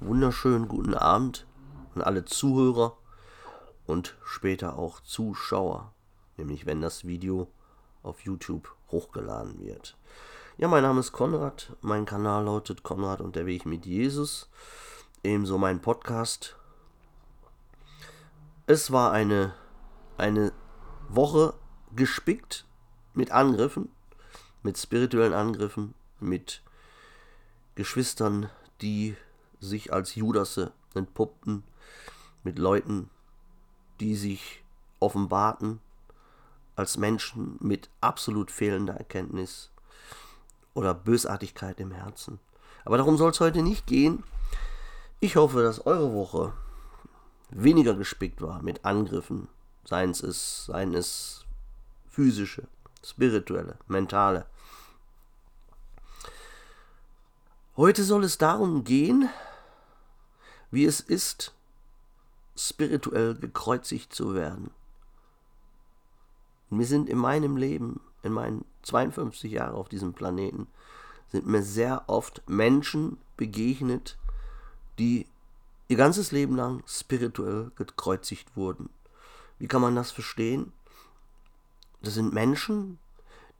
wunderschönen guten Abend an alle Zuhörer und später auch Zuschauer, nämlich wenn das Video auf YouTube hochgeladen wird. Ja, mein Name ist Konrad, mein Kanal lautet Konrad und der Weg mit Jesus, ebenso mein Podcast. Es war eine, eine Woche gespickt mit Angriffen, mit spirituellen Angriffen, mit Geschwistern, die sich als Judasse entpuppten, mit Leuten, die sich offenbarten als Menschen mit absolut fehlender Erkenntnis oder Bösartigkeit im Herzen. Aber darum soll es heute nicht gehen. Ich hoffe, dass eure Woche weniger gespickt war mit Angriffen, seien es, seien es physische, spirituelle, mentale. Heute soll es darum gehen, wie es ist, spirituell gekreuzigt zu werden. Mir sind in meinem Leben, in meinen 52 Jahren auf diesem Planeten, sind mir sehr oft Menschen begegnet, die ihr ganzes Leben lang spirituell gekreuzigt wurden. Wie kann man das verstehen? Das sind Menschen,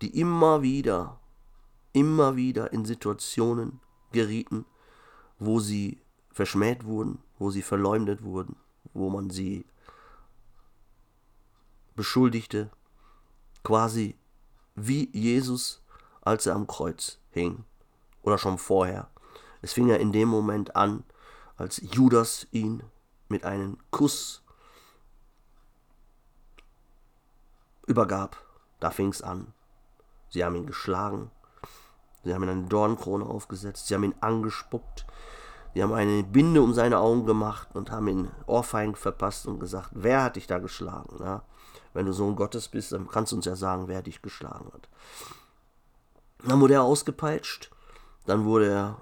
die immer wieder, immer wieder in Situationen gerieten, wo sie verschmäht wurden, wo sie verleumdet wurden, wo man sie beschuldigte, quasi wie Jesus, als er am Kreuz hing oder schon vorher. Es fing ja in dem Moment an, als Judas ihn mit einem Kuss übergab. Da fing es an. Sie haben ihn geschlagen, sie haben ihm eine Dornkrone aufgesetzt, sie haben ihn angespuckt, Sie haben eine Binde um seine Augen gemacht und haben ihn Ohrfeigen verpasst und gesagt, wer hat dich da geschlagen? Ja? Wenn du Sohn Gottes bist, dann kannst du uns ja sagen, wer dich geschlagen hat. Dann wurde er ausgepeitscht, dann wurde er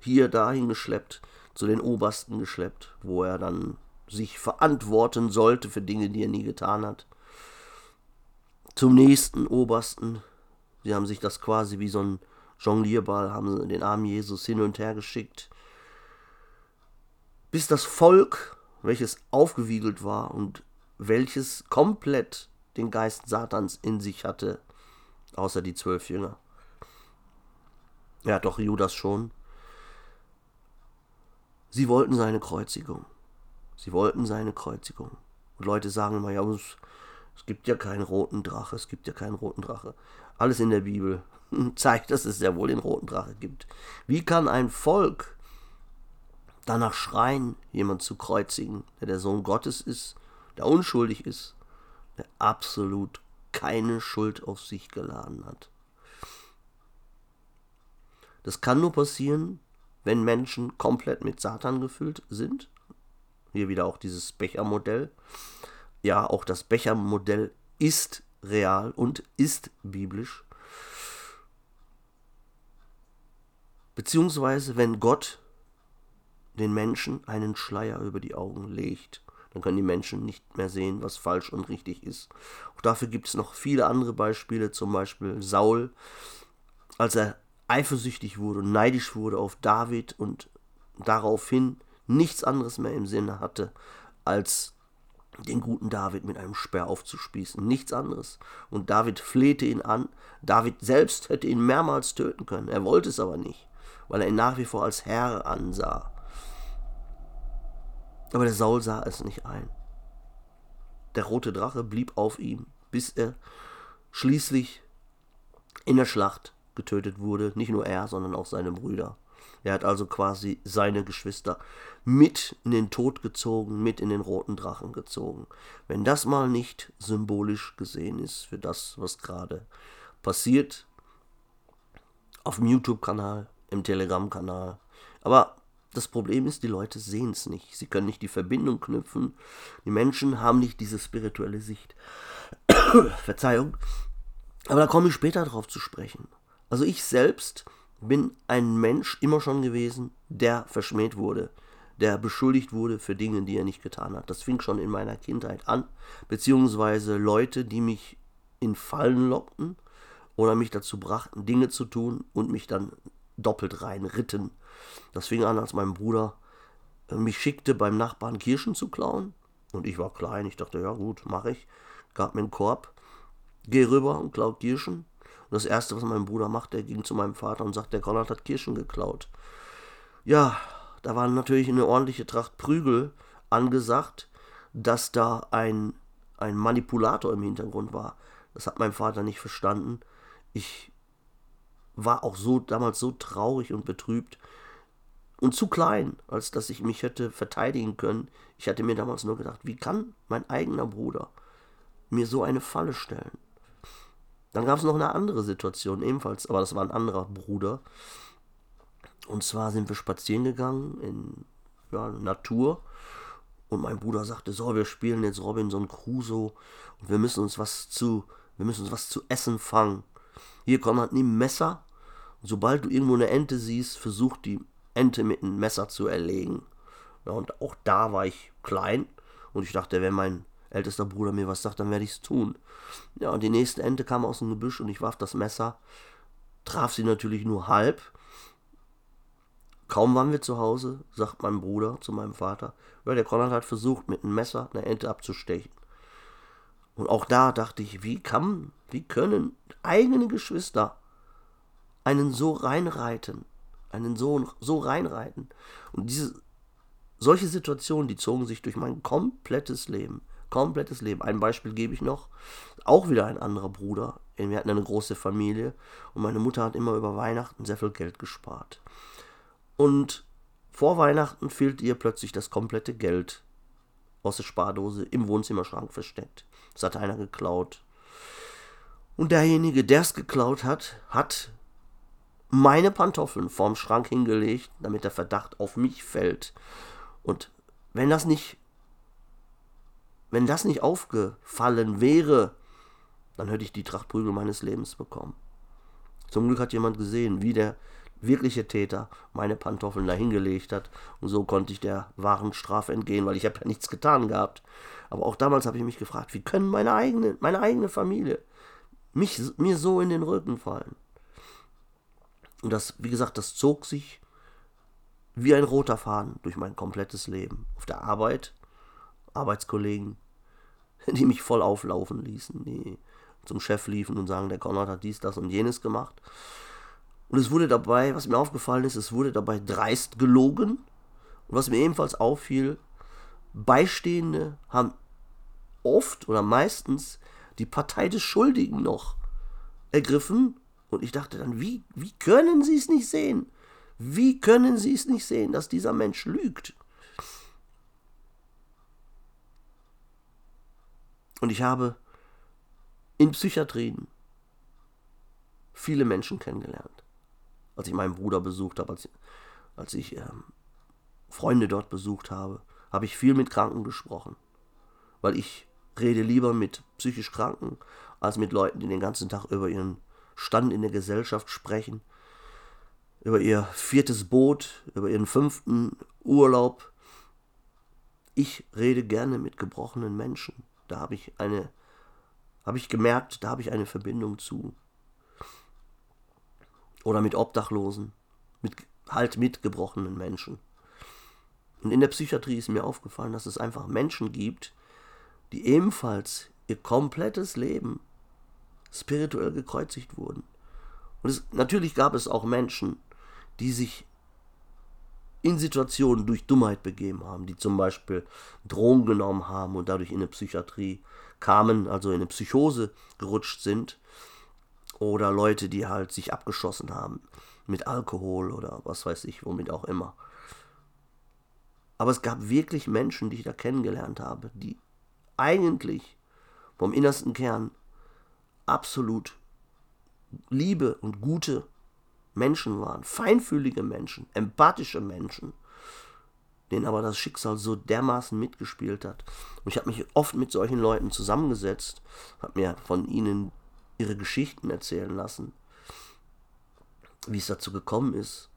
hier dahin geschleppt, zu den Obersten geschleppt, wo er dann sich verantworten sollte für Dinge, die er nie getan hat. Zum nächsten Obersten. Sie haben sich das quasi wie so ein Jonglierball, haben den armen Jesus hin und her geschickt bis das Volk, welches aufgewiegelt war und welches komplett den Geist Satans in sich hatte, außer die zwölf Jünger. Ja, doch Judas schon. Sie wollten seine Kreuzigung. Sie wollten seine Kreuzigung. Und Leute sagen immer, ja, es, es gibt ja keinen roten Drache, es gibt ja keinen roten Drache. Alles in der Bibel zeigt, dass es ja wohl den roten Drache gibt. Wie kann ein Volk danach schreien, jemand zu kreuzigen, der der Sohn Gottes ist, der unschuldig ist, der absolut keine Schuld auf sich geladen hat. Das kann nur passieren, wenn Menschen komplett mit Satan gefüllt sind. Hier wieder auch dieses Bechermodell. Ja, auch das Bechermodell ist real und ist biblisch. Beziehungsweise wenn Gott den Menschen einen Schleier über die Augen legt. Dann können die Menschen nicht mehr sehen, was falsch und richtig ist. Auch dafür gibt es noch viele andere Beispiele, zum Beispiel Saul, als er eifersüchtig wurde und neidisch wurde auf David und daraufhin nichts anderes mehr im Sinne hatte, als den guten David mit einem Speer aufzuspießen. Nichts anderes. Und David flehte ihn an. David selbst hätte ihn mehrmals töten können. Er wollte es aber nicht, weil er ihn nach wie vor als Herr ansah. Aber der Saul sah es nicht ein. Der rote Drache blieb auf ihm, bis er schließlich in der Schlacht getötet wurde. Nicht nur er, sondern auch seine Brüder. Er hat also quasi seine Geschwister mit in den Tod gezogen, mit in den roten Drachen gezogen. Wenn das mal nicht symbolisch gesehen ist für das, was gerade passiert, auf dem YouTube-Kanal, im Telegram-Kanal. Aber das Problem ist, die Leute sehen es nicht. Sie können nicht die Verbindung knüpfen. Die Menschen haben nicht diese spirituelle Sicht. Verzeihung. Aber da komme ich später drauf zu sprechen. Also ich selbst bin ein Mensch immer schon gewesen, der verschmäht wurde, der beschuldigt wurde für Dinge, die er nicht getan hat. Das fing schon in meiner Kindheit an, beziehungsweise Leute, die mich in Fallen lockten oder mich dazu brachten, Dinge zu tun und mich dann doppelt reinritten. Das fing an, als mein Bruder mich schickte, beim Nachbarn Kirschen zu klauen. Und ich war klein, ich dachte, ja gut, mache ich. Gab mir einen Korb, geh rüber und klaut Kirschen. Und das Erste, was mein Bruder macht, der ging zu meinem Vater und sagt, der Konrad hat Kirschen geklaut. Ja, da war natürlich eine ordentliche Tracht Prügel angesagt, dass da ein, ein Manipulator im Hintergrund war. Das hat mein Vater nicht verstanden. Ich war auch so damals so traurig und betrübt, und zu klein, als dass ich mich hätte verteidigen können. Ich hatte mir damals nur gedacht, wie kann mein eigener Bruder mir so eine Falle stellen? Dann gab es noch eine andere Situation ebenfalls, aber das war ein anderer Bruder. Und zwar sind wir spazieren gegangen in ja, Natur und mein Bruder sagte, so, wir spielen jetzt Robinson Crusoe und wir müssen uns was zu, wir müssen uns was zu essen fangen. Hier, Konrad, nimm Messer. Und sobald du irgendwo eine Ente siehst, versuch die Ente mit einem Messer zu erlegen. Ja, und auch da war ich klein und ich dachte, wenn mein ältester Bruder mir was sagt, dann werde ich es tun. Ja, und die nächste Ente kam aus dem Gebüsch und ich warf das Messer, traf sie natürlich nur halb. Kaum waren wir zu Hause, sagt mein Bruder zu meinem Vater, ja, der Konrad hat versucht, mit einem Messer eine Ente abzustechen. Und auch da dachte ich, wie kann, wie können eigene Geschwister einen so reinreiten? einen Sohn so reinreiten. Und diese, solche Situationen, die zogen sich durch mein komplettes Leben. Komplettes Leben. Ein Beispiel gebe ich noch. Auch wieder ein anderer Bruder. Wir hatten eine große Familie und meine Mutter hat immer über Weihnachten sehr viel Geld gespart. Und vor Weihnachten fehlte ihr plötzlich das komplette Geld aus der Spardose im Wohnzimmerschrank versteckt. Das hat einer geklaut. Und derjenige, der es geklaut hat, hat meine Pantoffeln vorm Schrank hingelegt, damit der Verdacht auf mich fällt. Und wenn das nicht, wenn das nicht aufgefallen wäre, dann hätte ich die Tracht Prügel meines Lebens bekommen. Zum Glück hat jemand gesehen, wie der wirkliche Täter meine Pantoffeln da hingelegt hat. Und so konnte ich der wahren Strafe entgehen, weil ich habe ja nichts getan gehabt. Aber auch damals habe ich mich gefragt, wie können meine eigene, meine eigene Familie mich, mir so in den Rücken fallen? Und das, wie gesagt, das zog sich wie ein roter Faden durch mein komplettes Leben. Auf der Arbeit, Arbeitskollegen, die mich voll auflaufen ließen, die zum Chef liefen und sagen, der Konrad hat dies, das und jenes gemacht. Und es wurde dabei, was mir aufgefallen ist, es wurde dabei dreist gelogen. Und was mir ebenfalls auffiel, Beistehende haben oft oder meistens die Partei des Schuldigen noch ergriffen und ich dachte dann, wie, wie können Sie es nicht sehen? Wie können Sie es nicht sehen, dass dieser Mensch lügt? Und ich habe in Psychiatrien viele Menschen kennengelernt. Als ich meinen Bruder besucht habe, als, als ich ähm, Freunde dort besucht habe, habe ich viel mit Kranken gesprochen. Weil ich rede lieber mit psychisch Kranken als mit Leuten, die den ganzen Tag über ihren Stand in der Gesellschaft sprechen, über ihr viertes Boot, über ihren fünften Urlaub. Ich rede gerne mit gebrochenen Menschen. Da habe ich eine, habe ich gemerkt, da habe ich eine Verbindung zu. Oder mit Obdachlosen, mit, halt mit gebrochenen Menschen. Und in der Psychiatrie ist mir aufgefallen, dass es einfach Menschen gibt, die ebenfalls ihr komplettes Leben spirituell gekreuzigt wurden. Und es, natürlich gab es auch Menschen, die sich in Situationen durch Dummheit begeben haben, die zum Beispiel Drogen genommen haben und dadurch in eine Psychiatrie kamen, also in eine Psychose gerutscht sind. Oder Leute, die halt sich abgeschossen haben mit Alkohol oder was weiß ich, womit auch immer. Aber es gab wirklich Menschen, die ich da kennengelernt habe, die eigentlich vom innersten Kern absolut liebe und gute Menschen waren, feinfühlige Menschen, empathische Menschen, denen aber das Schicksal so dermaßen mitgespielt hat. Und ich habe mich oft mit solchen Leuten zusammengesetzt, habe mir von ihnen ihre Geschichten erzählen lassen, wie es dazu gekommen ist,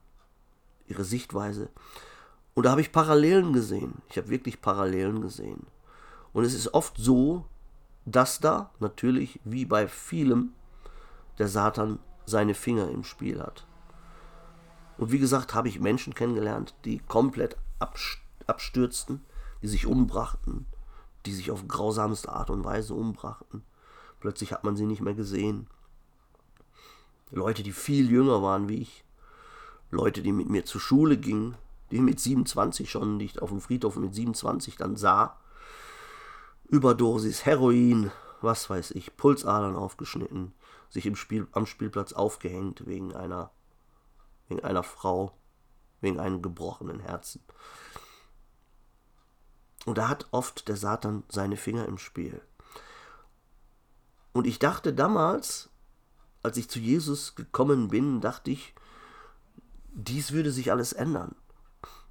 ihre Sichtweise. Und da habe ich Parallelen gesehen. Ich habe wirklich Parallelen gesehen. Und es ist oft so, dass da natürlich wie bei vielem der Satan seine Finger im Spiel hat. Und wie gesagt, habe ich Menschen kennengelernt, die komplett abstürzten, die sich umbrachten, die sich auf grausamste Art und Weise umbrachten. Plötzlich hat man sie nicht mehr gesehen. Leute, die viel jünger waren wie ich, Leute, die mit mir zur Schule gingen, die mit 27 schon, die ich auf dem Friedhof mit 27 dann sah, Überdosis, Heroin, was weiß ich, Pulsadern aufgeschnitten, sich im Spiel, am Spielplatz aufgehängt wegen einer, wegen einer Frau, wegen einem gebrochenen Herzen. Und da hat oft der Satan seine Finger im Spiel. Und ich dachte damals, als ich zu Jesus gekommen bin, dachte ich, dies würde sich alles ändern.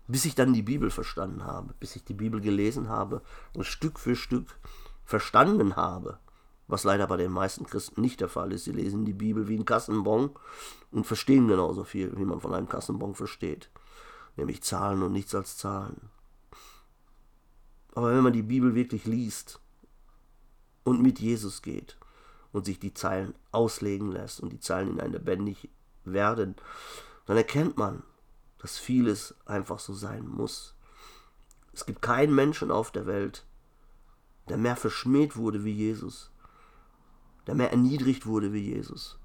Bis ich dann die Bibel verstanden habe, bis ich die Bibel gelesen habe und Stück für Stück verstanden habe, was leider bei den meisten Christen nicht der Fall ist. Sie lesen die Bibel wie ein Kassenbon und verstehen genauso viel, wie man von einem Kassenbon versteht, nämlich Zahlen und nichts als Zahlen. Aber wenn man die Bibel wirklich liest und mit Jesus geht und sich die Zeilen auslegen lässt und die Zeilen in ein lebendig werden, dann erkennt man, dass vieles einfach so sein muss. Es gibt keinen Menschen auf der Welt, der mehr verschmäht wurde wie Jesus, der mehr erniedrigt wurde wie Jesus.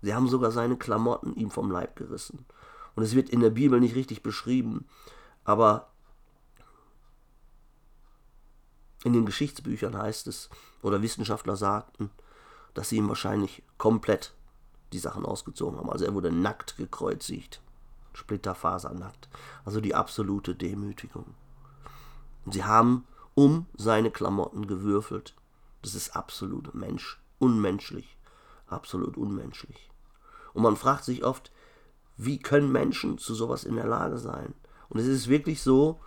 Sie haben sogar seine Klamotten ihm vom Leib gerissen. Und es wird in der Bibel nicht richtig beschrieben, aber in den Geschichtsbüchern heißt es, oder Wissenschaftler sagten, dass sie ihm wahrscheinlich komplett die Sachen ausgezogen haben. Also er wurde nackt gekreuzigt. Splitterfasernackt. Also die absolute Demütigung. Und sie haben um seine Klamotten gewürfelt. Das ist absolut Mensch, unmenschlich. Absolut unmenschlich. Und man fragt sich oft, wie können Menschen zu sowas in der Lage sein? Und es ist wirklich so,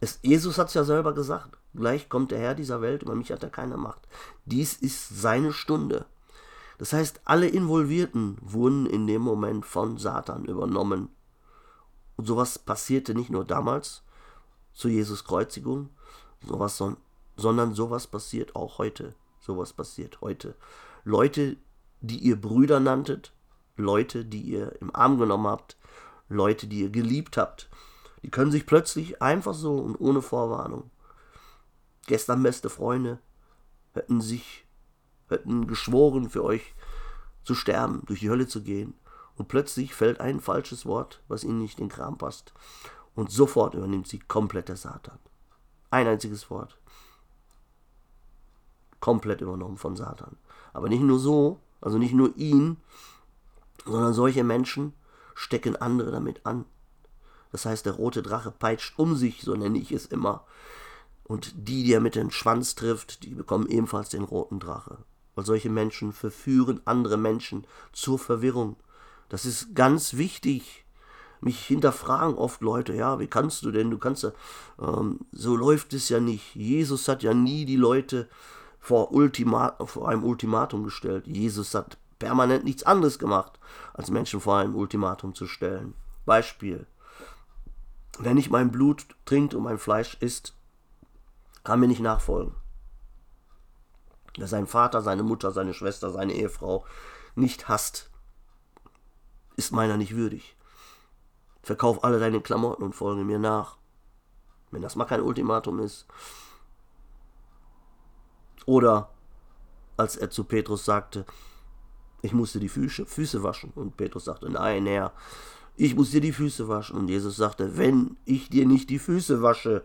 es, Jesus hat es ja selber gesagt, gleich kommt der Herr dieser Welt, über mich hat er keine Macht. Dies ist seine Stunde. Das heißt, alle Involvierten wurden in dem Moment von Satan übernommen. Und sowas passierte nicht nur damals zu Jesus Kreuzigung, sowas, sondern sowas passiert auch heute. Sowas passiert heute. Leute, die ihr Brüder nanntet, Leute, die ihr im Arm genommen habt, Leute, die ihr geliebt habt, die können sich plötzlich einfach so und ohne Vorwarnung. Gestern beste Freunde hätten sich hätten geschworen, für euch zu sterben, durch die Hölle zu gehen. Und plötzlich fällt ein falsches Wort, was ihnen nicht in den Kram passt. Und sofort übernimmt sie komplett der Satan. Ein einziges Wort. Komplett übernommen von Satan. Aber nicht nur so, also nicht nur ihn, sondern solche Menschen stecken andere damit an. Das heißt, der rote Drache peitscht um sich, so nenne ich es immer. Und die, die er mit dem Schwanz trifft, die bekommen ebenfalls den roten Drache weil solche Menschen verführen andere Menschen zur Verwirrung. Das ist ganz wichtig. Mich hinterfragen oft Leute, ja, wie kannst du denn? Du kannst ja, ähm, so läuft es ja nicht. Jesus hat ja nie die Leute vor, Ultima, vor einem Ultimatum gestellt. Jesus hat permanent nichts anderes gemacht, als Menschen vor einem Ultimatum zu stellen. Beispiel. Wer nicht mein Blut trinkt und mein Fleisch isst, kann mir nicht nachfolgen der seinen Vater, seine Mutter, seine Schwester, seine Ehefrau nicht hasst, ist meiner nicht würdig. Verkauf alle deine Klamotten und folge mir nach. Wenn das mal kein Ultimatum ist. Oder als er zu Petrus sagte, ich musste die Füße, Füße waschen. Und Petrus sagte, nein, Herr, ich muss dir die Füße waschen. Und Jesus sagte, wenn ich dir nicht die Füße wasche,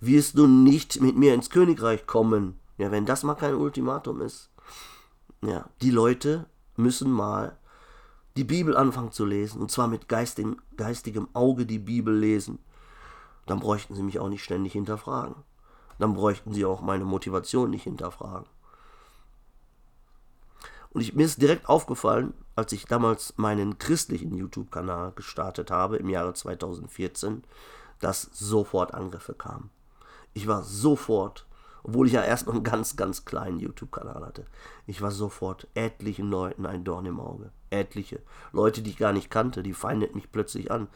wirst du nicht mit mir ins Königreich kommen. Ja, wenn das mal kein Ultimatum ist. Ja, die Leute müssen mal die Bibel anfangen zu lesen. Und zwar mit geistigem, geistigem Auge die Bibel lesen. Dann bräuchten sie mich auch nicht ständig hinterfragen. Dann bräuchten sie auch meine Motivation nicht hinterfragen. Und ich, mir ist direkt aufgefallen, als ich damals meinen christlichen YouTube-Kanal gestartet habe im Jahre 2014, dass sofort Angriffe kamen. Ich war sofort obwohl ich ja erst noch einen ganz, ganz kleinen YouTube-Kanal hatte. Ich war sofort etlichen Leuten ein Dorn im Auge. Etliche. Leute, die ich gar nicht kannte, die feindeten mich plötzlich an.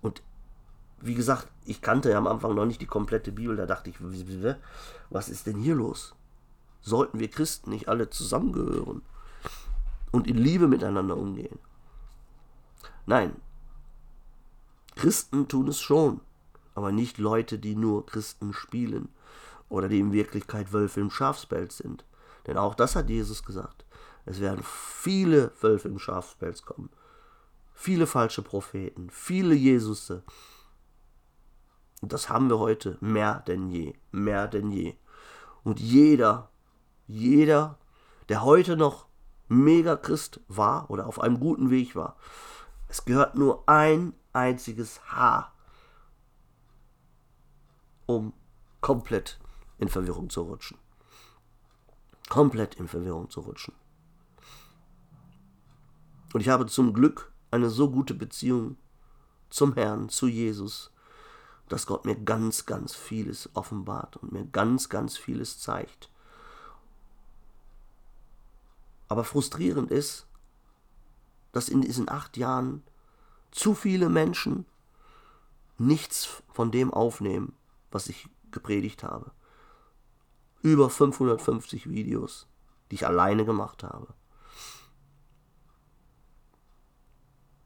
Und wie gesagt, ich kannte ja am Anfang noch nicht die komplette Bibel. Da dachte ich, was ist denn hier los? Sollten wir Christen nicht alle zusammengehören und in Liebe miteinander umgehen? Nein. Christen tun es schon. Aber nicht Leute, die nur Christen spielen oder die in Wirklichkeit Wölfe im Schafspelz sind. Denn auch das hat Jesus gesagt. Es werden viele Wölfe im Schafspelz kommen. Viele falsche Propheten, viele Jesusse. Und das haben wir heute mehr denn je, mehr denn je. Und jeder, jeder, der heute noch mega Christ war oder auf einem guten Weg war, es gehört nur ein einziges Haar, um komplett in Verwirrung zu rutschen. Komplett in Verwirrung zu rutschen. Und ich habe zum Glück eine so gute Beziehung zum Herrn, zu Jesus, dass Gott mir ganz, ganz vieles offenbart und mir ganz, ganz vieles zeigt. Aber frustrierend ist, dass in diesen acht Jahren zu viele Menschen nichts von dem aufnehmen, was ich gepredigt habe. Über 550 Videos, die ich alleine gemacht habe.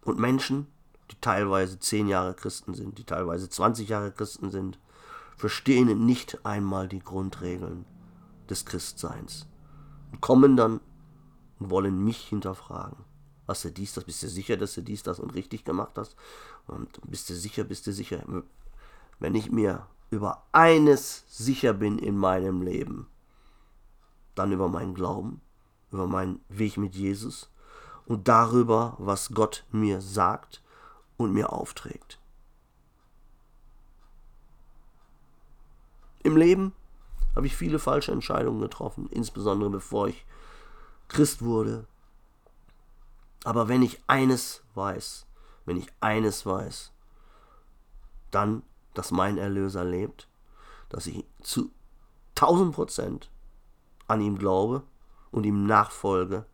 Und Menschen, die teilweise 10 Jahre Christen sind, die teilweise 20 Jahre Christen sind, verstehen nicht einmal die Grundregeln des Christseins und kommen dann und wollen mich hinterfragen. Hast du dies, das? Bist du sicher, dass du dies, das und richtig gemacht hast? Und bist du sicher, bist du sicher? Wenn ich mir über eines sicher bin in meinem Leben, dann über meinen Glauben, über meinen Weg mit Jesus und darüber, was Gott mir sagt und mir aufträgt. Im Leben habe ich viele falsche Entscheidungen getroffen, insbesondere bevor ich Christ wurde. Aber wenn ich eines weiß, wenn ich eines weiß, dann, dass mein Erlöser lebt, dass ich zu 1000 Prozent an ihm glaube und ihm nachfolge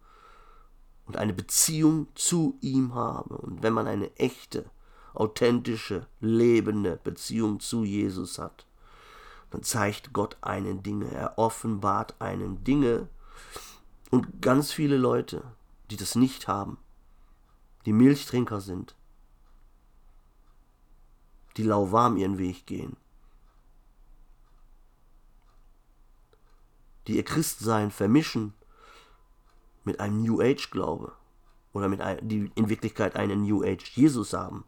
und eine Beziehung zu ihm habe. Und wenn man eine echte, authentische, lebende Beziehung zu Jesus hat, dann zeigt Gott einen Dinge, er offenbart einen Dinge. Und ganz viele Leute, die das nicht haben, die Milchtrinker sind, die lauwarm ihren Weg gehen, die ihr Christsein vermischen mit einem New Age Glaube oder mit ein, die in Wirklichkeit einen New Age Jesus haben.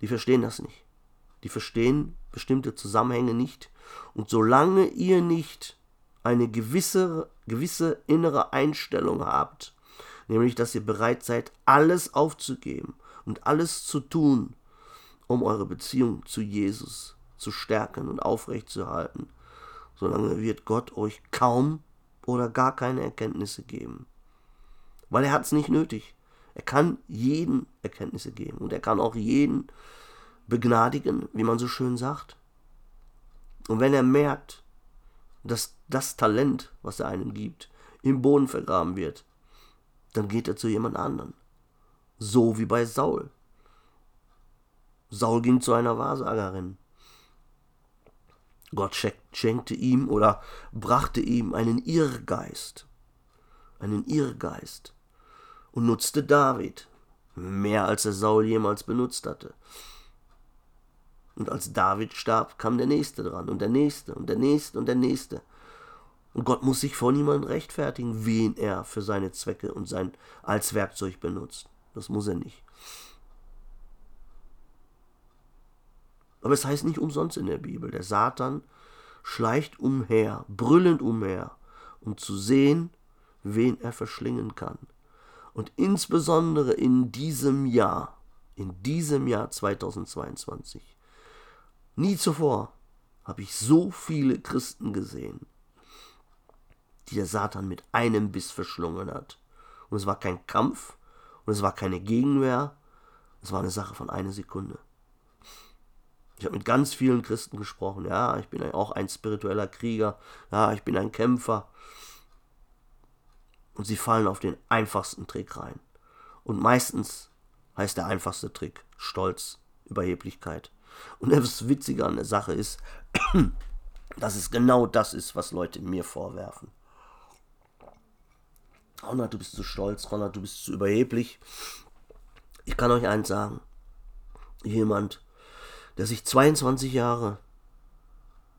Die verstehen das nicht. Die verstehen bestimmte Zusammenhänge nicht. Und solange ihr nicht eine gewisse, gewisse innere Einstellung habt, nämlich dass ihr bereit seid, alles aufzugeben und alles zu tun, um eure Beziehung zu Jesus zu stärken und aufrechtzuerhalten, solange wird Gott euch kaum oder gar keine Erkenntnisse geben. Weil er hat es nicht nötig. Er kann jeden Erkenntnisse geben und er kann auch jeden begnadigen, wie man so schön sagt. Und wenn er merkt, dass das Talent, was er einem gibt, im Boden vergraben wird, dann geht er zu jemand anderen. So wie bei Saul. Saul ging zu einer Wahrsagerin. Gott schenkte ihm oder brachte ihm einen Irrgeist, einen Irrgeist und nutzte David, mehr als er Saul jemals benutzt hatte. Und als David starb, kam der Nächste dran und der Nächste und der Nächste und der Nächste. Und Gott muss sich vor niemandem rechtfertigen, wen er für seine Zwecke und sein als Werkzeug benutzt. Das muss er nicht. Aber es heißt nicht umsonst in der Bibel, der Satan schleicht umher, brüllend umher, um zu sehen, wen er verschlingen kann. Und insbesondere in diesem Jahr, in diesem Jahr 2022, nie zuvor habe ich so viele Christen gesehen, die der Satan mit einem Biss verschlungen hat. Und es war kein Kampf und es war keine Gegenwehr, es war eine Sache von einer Sekunde. Ich habe mit ganz vielen Christen gesprochen. Ja, ich bin auch ein spiritueller Krieger. Ja, ich bin ein Kämpfer. Und sie fallen auf den einfachsten Trick rein. Und meistens heißt der einfachste Trick Stolz, Überheblichkeit. Und das Witzige an der Sache ist, dass es genau das ist, was Leute mir vorwerfen. Ronald, du bist zu stolz, Ronald, du bist zu überheblich. Ich kann euch eins sagen. Jemand, der sich 22 Jahre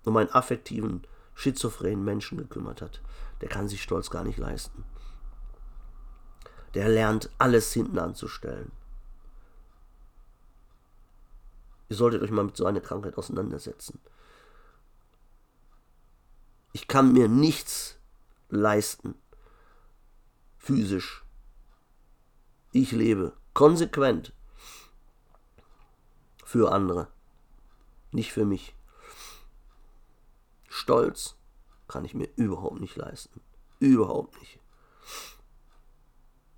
um einen affektiven, schizophrenen Menschen gekümmert hat, der kann sich Stolz gar nicht leisten. Der lernt, alles hinten anzustellen. Ihr solltet euch mal mit so einer Krankheit auseinandersetzen. Ich kann mir nichts leisten, physisch. Ich lebe konsequent für andere, nicht für mich. Stolz kann ich mir überhaupt nicht leisten. Überhaupt nicht.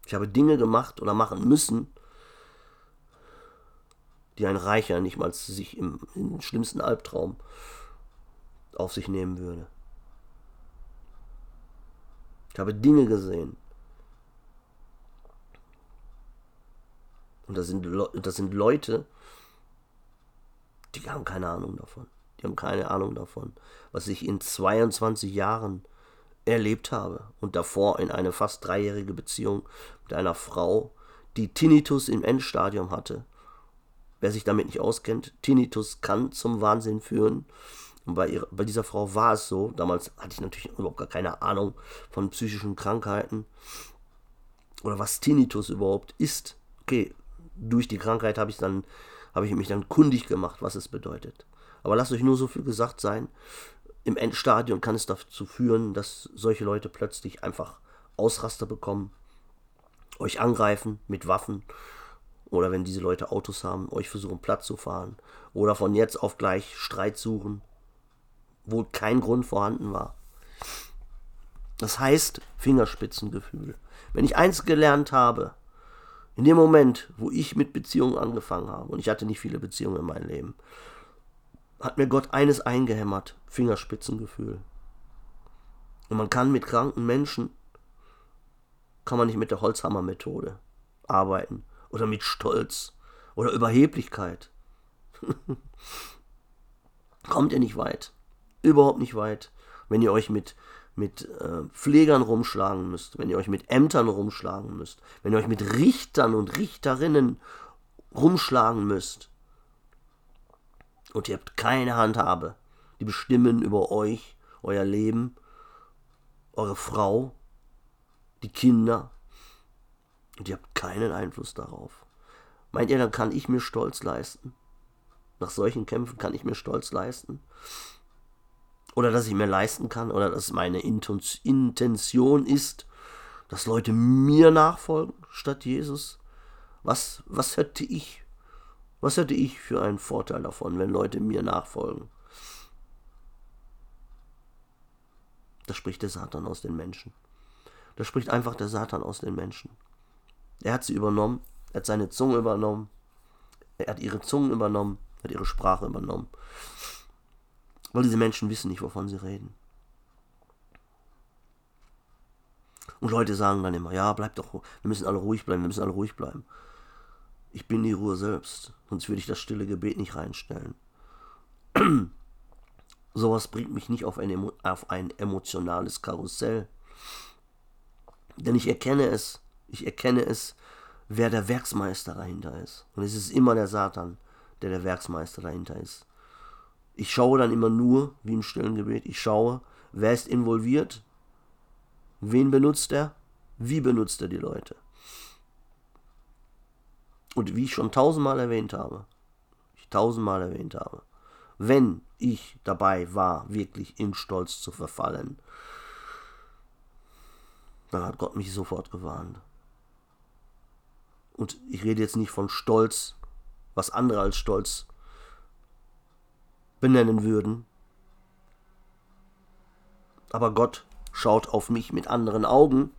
Ich habe Dinge gemacht oder machen müssen, die ein Reicher nicht mal sich im, im schlimmsten Albtraum auf sich nehmen würde. Ich habe Dinge gesehen. Und das sind, das sind Leute, die haben keine Ahnung davon. Die haben keine Ahnung davon, was ich in 22 Jahren erlebt habe und davor in eine fast dreijährige Beziehung mit einer Frau, die Tinnitus im Endstadium hatte. Wer sich damit nicht auskennt, Tinnitus kann zum Wahnsinn führen. Und bei, ihrer, bei dieser Frau war es so, damals hatte ich natürlich überhaupt gar keine Ahnung von psychischen Krankheiten oder was Tinnitus überhaupt ist. Okay, durch die Krankheit habe ich dann ich mich dann kundig gemacht, was es bedeutet. Aber lasst euch nur so viel gesagt sein. Im Endstadium kann es dazu führen, dass solche Leute plötzlich einfach Ausraster bekommen, euch angreifen mit Waffen oder wenn diese Leute Autos haben, euch versuchen Platz zu fahren oder von jetzt auf gleich Streit suchen, wo kein Grund vorhanden war. Das heißt Fingerspitzengefühl. Wenn ich eins gelernt habe, in dem Moment, wo ich mit Beziehungen angefangen habe, und ich hatte nicht viele Beziehungen in meinem Leben, hat mir Gott eines eingehämmert, Fingerspitzengefühl. Und man kann mit kranken Menschen, kann man nicht mit der Holzhammermethode arbeiten oder mit Stolz oder Überheblichkeit. Kommt ihr nicht weit. Überhaupt nicht weit, wenn ihr euch mit, mit äh, Pflegern rumschlagen müsst, wenn ihr euch mit Ämtern rumschlagen müsst, wenn ihr euch mit Richtern und Richterinnen rumschlagen müsst und ihr habt keine Handhabe. Die bestimmen über euch, euer Leben, eure Frau, die Kinder. Und ihr habt keinen Einfluss darauf. Meint ihr, dann kann ich mir Stolz leisten? Nach solchen Kämpfen kann ich mir Stolz leisten? Oder dass ich mir leisten kann, oder dass meine Intention ist, dass Leute mir nachfolgen statt Jesus? Was, was hätte ich was hätte ich für einen Vorteil davon, wenn Leute mir nachfolgen? Da spricht der Satan aus den Menschen. Da spricht einfach der Satan aus den Menschen. Er hat sie übernommen, er hat seine Zunge übernommen, er hat ihre Zungen übernommen, er hat ihre Sprache übernommen. Weil diese Menschen wissen nicht, wovon sie reden. Und Leute sagen dann immer, ja, bleib doch, wir müssen alle ruhig bleiben, wir müssen alle ruhig bleiben. Ich bin die Ruhe selbst, sonst würde ich das stille Gebet nicht reinstellen. Sowas bringt mich nicht auf ein, auf ein emotionales Karussell. Denn ich erkenne es, ich erkenne es, wer der Werksmeister dahinter ist. Und es ist immer der Satan, der der Werksmeister dahinter ist. Ich schaue dann immer nur, wie im stillen Gebet, ich schaue, wer ist involviert, wen benutzt er, wie benutzt er die Leute. Und wie ich schon tausendmal erwähnt habe, ich tausendmal erwähnt habe, wenn ich dabei war, wirklich in Stolz zu verfallen, dann hat Gott mich sofort gewarnt. Und ich rede jetzt nicht von Stolz, was andere als Stolz benennen würden. Aber Gott schaut auf mich mit anderen Augen,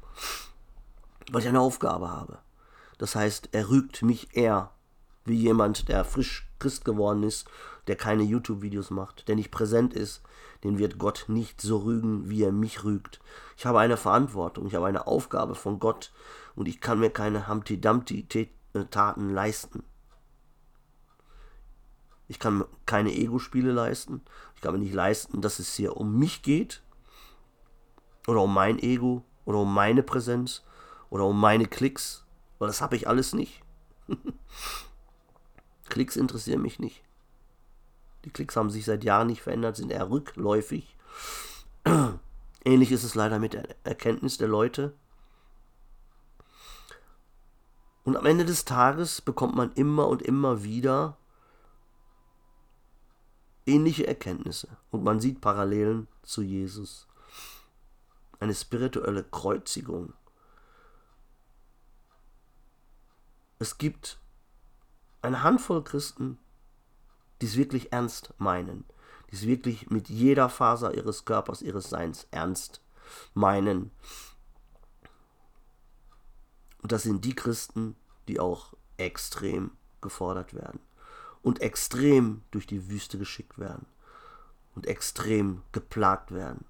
weil ich eine Aufgabe habe. Das heißt, er rügt mich eher wie jemand, der frisch Christ geworden ist, der keine YouTube-Videos macht, der nicht präsent ist. Den wird Gott nicht so rügen, wie er mich rügt. Ich habe eine Verantwortung, ich habe eine Aufgabe von Gott und ich kann mir keine Humpty-Dumpty-Taten leisten. Ich kann keine Ego-Spiele leisten. Ich kann mir nicht leisten, dass es hier um mich geht oder um mein Ego oder um meine Präsenz oder um meine Klicks weil das habe ich alles nicht. Klicks interessieren mich nicht. Die Klicks haben sich seit Jahren nicht verändert, sind eher rückläufig. Ähnlich ist es leider mit der Erkenntnis der Leute. Und am Ende des Tages bekommt man immer und immer wieder ähnliche Erkenntnisse. Und man sieht Parallelen zu Jesus. Eine spirituelle Kreuzigung. Es gibt eine Handvoll Christen, die es wirklich ernst meinen, die es wirklich mit jeder Faser ihres Körpers, ihres Seins ernst meinen. Und das sind die Christen, die auch extrem gefordert werden und extrem durch die Wüste geschickt werden und extrem geplagt werden.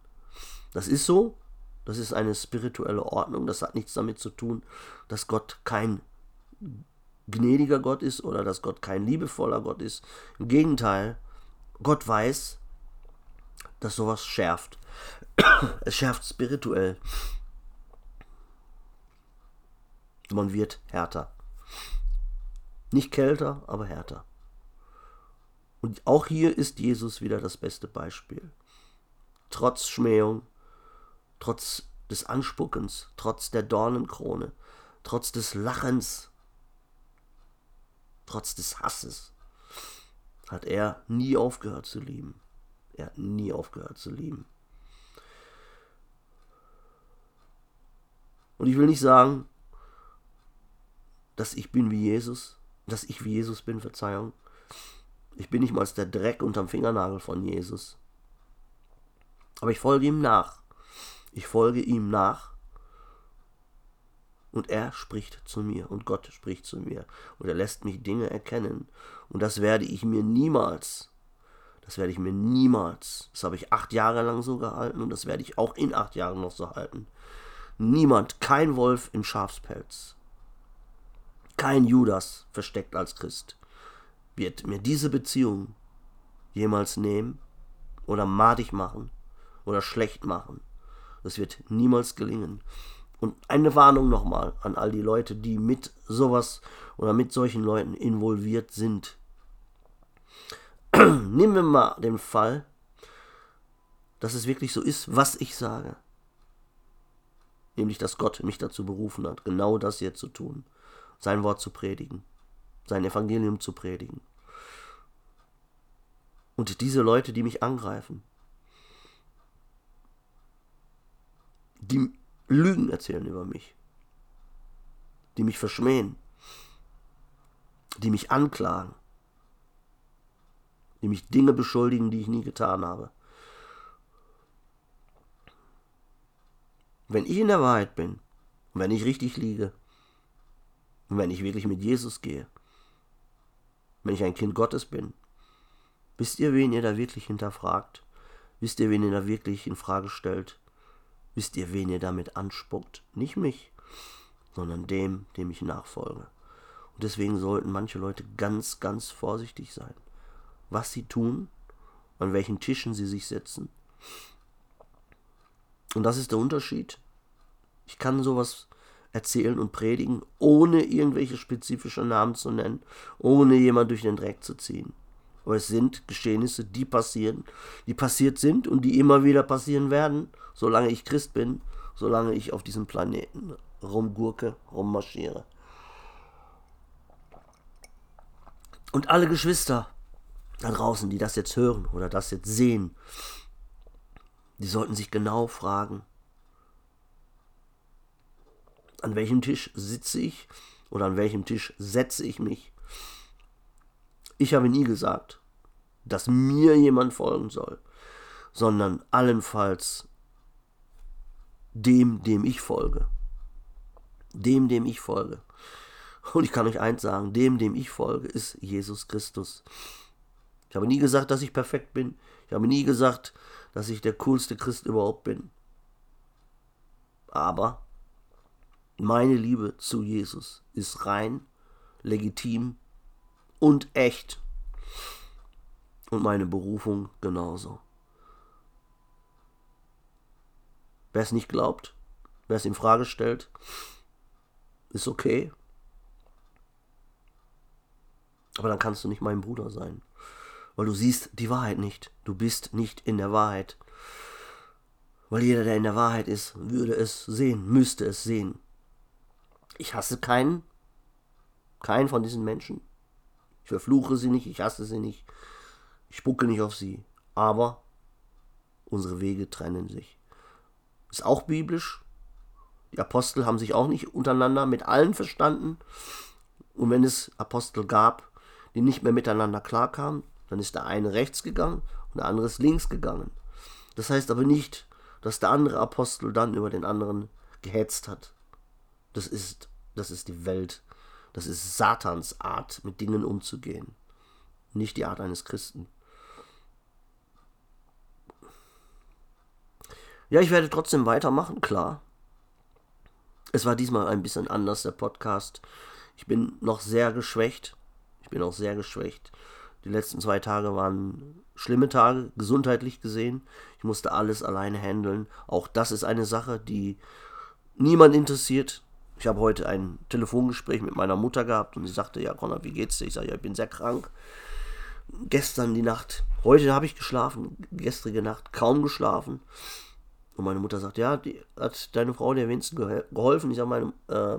Das ist so, das ist eine spirituelle Ordnung, das hat nichts damit zu tun, dass Gott kein gnädiger Gott ist oder dass Gott kein liebevoller Gott ist. Im Gegenteil, Gott weiß, dass sowas schärft. es schärft spirituell. Man wird härter. Nicht kälter, aber härter. Und auch hier ist Jesus wieder das beste Beispiel. Trotz Schmähung, trotz des Anspuckens, trotz der Dornenkrone, trotz des Lachens, trotz des Hasses, hat er nie aufgehört zu lieben. Er hat nie aufgehört zu lieben. Und ich will nicht sagen, dass ich bin wie Jesus, dass ich wie Jesus bin, Verzeihung. Ich bin nicht mal der Dreck unterm Fingernagel von Jesus. Aber ich folge ihm nach. Ich folge ihm nach. Und er spricht zu mir und Gott spricht zu mir. Und er lässt mich Dinge erkennen. Und das werde ich mir niemals, das werde ich mir niemals, das habe ich acht Jahre lang so gehalten und das werde ich auch in acht Jahren noch so halten. Niemand, kein Wolf im Schafspelz, kein Judas versteckt als Christ, wird mir diese Beziehung jemals nehmen oder madig machen oder schlecht machen. Das wird niemals gelingen. Und eine Warnung nochmal an all die Leute, die mit sowas oder mit solchen Leuten involviert sind. Nehmen wir mal den Fall, dass es wirklich so ist, was ich sage. Nämlich, dass Gott mich dazu berufen hat, genau das hier zu tun sein Wort zu predigen, sein Evangelium zu predigen. Und diese Leute, die mich angreifen, die Lügen erzählen über mich, die mich verschmähen, die mich anklagen, die mich Dinge beschuldigen, die ich nie getan habe. Wenn ich in der Wahrheit bin wenn ich richtig liege, wenn ich wirklich mit Jesus gehe, wenn ich ein Kind Gottes bin, wisst ihr, wen ihr da wirklich hinterfragt? Wisst ihr, wen ihr da wirklich in Frage stellt? Wisst ihr, wen ihr damit anspuckt? Nicht mich, sondern dem, dem ich nachfolge. Und deswegen sollten manche Leute ganz, ganz vorsichtig sein, was sie tun, an welchen Tischen sie sich setzen. Und das ist der Unterschied. Ich kann sowas erzählen und predigen, ohne irgendwelche spezifische Namen zu nennen, ohne jemand durch den Dreck zu ziehen. Aber es sind Geschehnisse, die passieren, die passiert sind und die immer wieder passieren werden, solange ich Christ bin, solange ich auf diesem Planeten rumgurke, rummarschiere. Und alle Geschwister da draußen, die das jetzt hören oder das jetzt sehen, die sollten sich genau fragen, an welchem Tisch sitze ich oder an welchem Tisch setze ich mich. Ich habe nie gesagt, dass mir jemand folgen soll, sondern allenfalls dem, dem ich folge. Dem, dem ich folge. Und ich kann euch eins sagen, dem, dem ich folge, ist Jesus Christus. Ich habe nie gesagt, dass ich perfekt bin. Ich habe nie gesagt, dass ich der coolste Christ überhaupt bin. Aber meine Liebe zu Jesus ist rein, legitim und echt. Und meine Berufung genauso. Wer es nicht glaubt, wer es in Frage stellt, ist okay. Aber dann kannst du nicht mein Bruder sein. weil du siehst die Wahrheit nicht. Du bist nicht in der Wahrheit. Weil jeder, der in der Wahrheit ist, würde es sehen, müsste es sehen. Ich hasse keinen, keinen von diesen Menschen. Ich verfluche sie nicht, ich hasse sie nicht, ich spucke nicht auf sie. Aber unsere Wege trennen sich. Ist auch biblisch. Die Apostel haben sich auch nicht untereinander mit allen verstanden. Und wenn es Apostel gab, die nicht mehr miteinander klarkamen, dann ist der eine rechts gegangen und der andere ist links gegangen. Das heißt aber nicht, dass der andere Apostel dann über den anderen gehetzt hat. Das ist, das ist die Welt. Das ist Satans Art, mit Dingen umzugehen. Nicht die Art eines Christen. Ja, ich werde trotzdem weitermachen, klar. Es war diesmal ein bisschen anders, der Podcast. Ich bin noch sehr geschwächt. Ich bin auch sehr geschwächt. Die letzten zwei Tage waren schlimme Tage, gesundheitlich gesehen. Ich musste alles alleine handeln. Auch das ist eine Sache, die niemand interessiert. Ich habe heute ein Telefongespräch mit meiner Mutter gehabt und sie sagte, ja Conrad, wie geht's dir? Ich sage, ja, ich bin sehr krank. Gestern die Nacht, heute habe ich geschlafen, gestrige Nacht kaum geschlafen. Und meine Mutter sagt, ja, die, hat deine Frau der Vincent geholfen? Ich sage, meine, äh,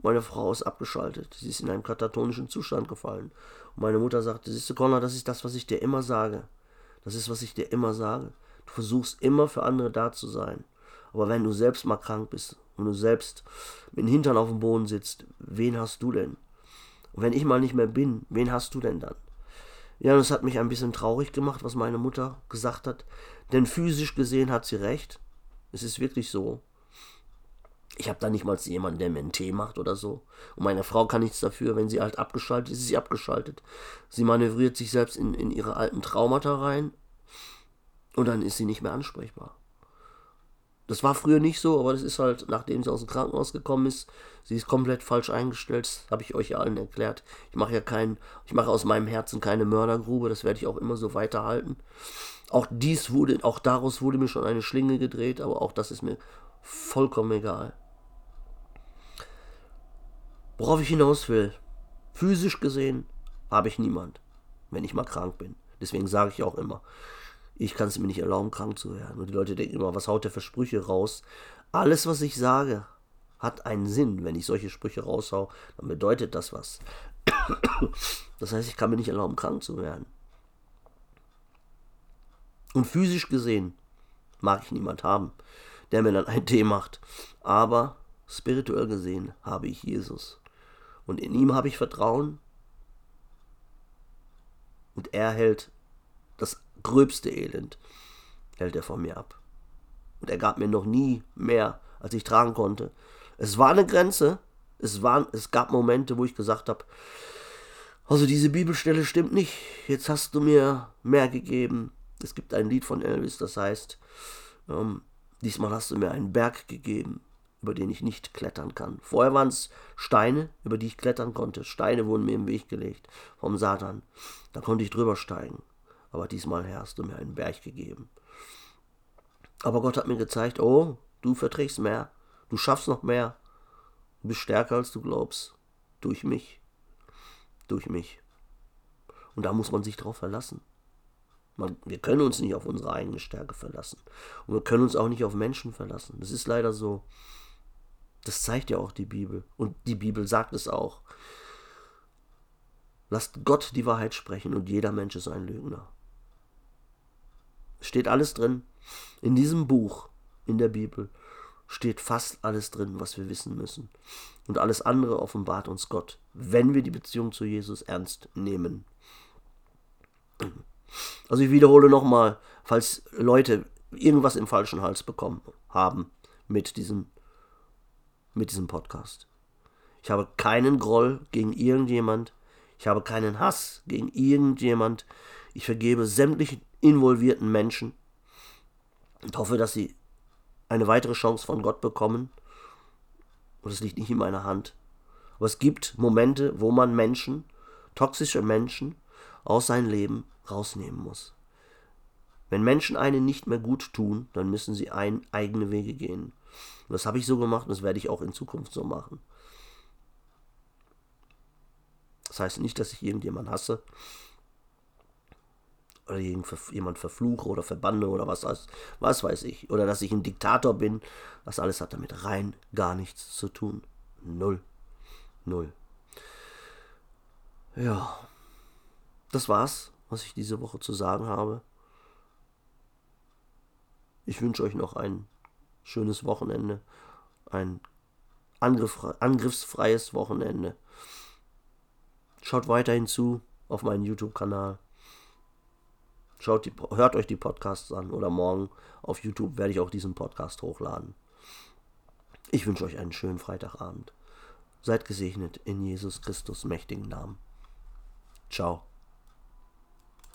meine Frau ist abgeschaltet. Sie ist in einen katatonischen Zustand gefallen. Und meine Mutter sagte, siehst du, Conrad, das ist das, was ich dir immer sage. Das ist, was ich dir immer sage. Du versuchst immer für andere da zu sein. Aber wenn du selbst mal krank bist und du selbst mit dem Hintern auf dem Boden sitzt, wen hast du denn? Und wenn ich mal nicht mehr bin, wen hast du denn dann? Ja, es hat mich ein bisschen traurig gemacht, was meine Mutter gesagt hat. Denn physisch gesehen hat sie recht. Es ist wirklich so. Ich habe da nicht mal jemanden, der mir einen Tee macht oder so. Und meine Frau kann nichts dafür, wenn sie halt abgeschaltet ist, ist sie abgeschaltet. Sie manövriert sich selbst in, in ihre alten Traumata rein und dann ist sie nicht mehr ansprechbar. Das war früher nicht so, aber das ist halt, nachdem sie aus dem Krankenhaus gekommen ist, sie ist komplett falsch eingestellt, das habe ich euch allen erklärt. Ich mache ja keinen, ich mache aus meinem Herzen keine Mördergrube, das werde ich auch immer so weiterhalten. Auch dies wurde, auch daraus wurde mir schon eine Schlinge gedreht, aber auch das ist mir vollkommen egal. Worauf ich hinaus will, physisch gesehen habe ich niemand, wenn ich mal krank bin. Deswegen sage ich auch immer, ich kann es mir nicht erlauben, krank zu werden. Und die Leute denken immer, was haut der für Sprüche raus? Alles, was ich sage, hat einen Sinn. Wenn ich solche Sprüche raushau, dann bedeutet das was. Das heißt, ich kann mir nicht erlauben, krank zu werden. Und physisch gesehen mag ich niemand haben, der mir dann ein Tee macht. Aber spirituell gesehen habe ich Jesus. Und in ihm habe ich Vertrauen. Und er hält gröbste Elend, hält er von mir ab. Und er gab mir noch nie mehr, als ich tragen konnte. Es war eine Grenze. Es, war, es gab Momente, wo ich gesagt habe, also diese Bibelstelle stimmt nicht. Jetzt hast du mir mehr gegeben, es gibt ein Lied von Elvis, das heißt, ähm, diesmal hast du mir einen Berg gegeben, über den ich nicht klettern kann. Vorher waren es Steine, über die ich klettern konnte. Steine wurden mir im Weg gelegt vom Satan. Da konnte ich drüber steigen. Aber diesmal, hast du mir einen Berg gegeben. Aber Gott hat mir gezeigt, oh, du verträgst mehr. Du schaffst noch mehr. Du bist stärker, als du glaubst. Durch mich. Durch mich. Und da muss man sich drauf verlassen. Man, wir können uns nicht auf unsere eigene Stärke verlassen. Und wir können uns auch nicht auf Menschen verlassen. Das ist leider so. Das zeigt ja auch die Bibel. Und die Bibel sagt es auch. Lasst Gott die Wahrheit sprechen und jeder Mensch ist ein Lügner. Steht alles drin. In diesem Buch, in der Bibel, steht fast alles drin, was wir wissen müssen. Und alles andere offenbart uns Gott, wenn wir die Beziehung zu Jesus ernst nehmen. Also ich wiederhole nochmal, falls Leute irgendwas im falschen Hals bekommen haben mit diesem, mit diesem Podcast. Ich habe keinen Groll gegen irgendjemand. Ich habe keinen Hass gegen irgendjemand. Ich vergebe sämtlichen involvierten Menschen und hoffe, dass sie eine weitere Chance von Gott bekommen. Und es liegt nicht in meiner Hand. Aber es gibt Momente, wo man Menschen, toxische Menschen, aus seinem Leben rausnehmen muss. Wenn Menschen einen nicht mehr gut tun, dann müssen sie ein, eigene Wege gehen. Und das habe ich so gemacht und das werde ich auch in Zukunft so machen. Das heißt nicht, dass ich irgendjemanden hasse. Oder jemand verfluche oder verbanne oder was, was weiß ich. Oder dass ich ein Diktator bin. Das alles hat damit rein gar nichts zu tun. Null. Null. Ja. Das war's, was ich diese Woche zu sagen habe. Ich wünsche euch noch ein schönes Wochenende. Ein angriffsfreies Wochenende. Schaut weiterhin zu auf meinen YouTube-Kanal. Schaut die, hört euch die Podcasts an oder morgen auf YouTube werde ich auch diesen Podcast hochladen. Ich wünsche euch einen schönen Freitagabend. Seid gesegnet in Jesus Christus mächtigen Namen. Ciao.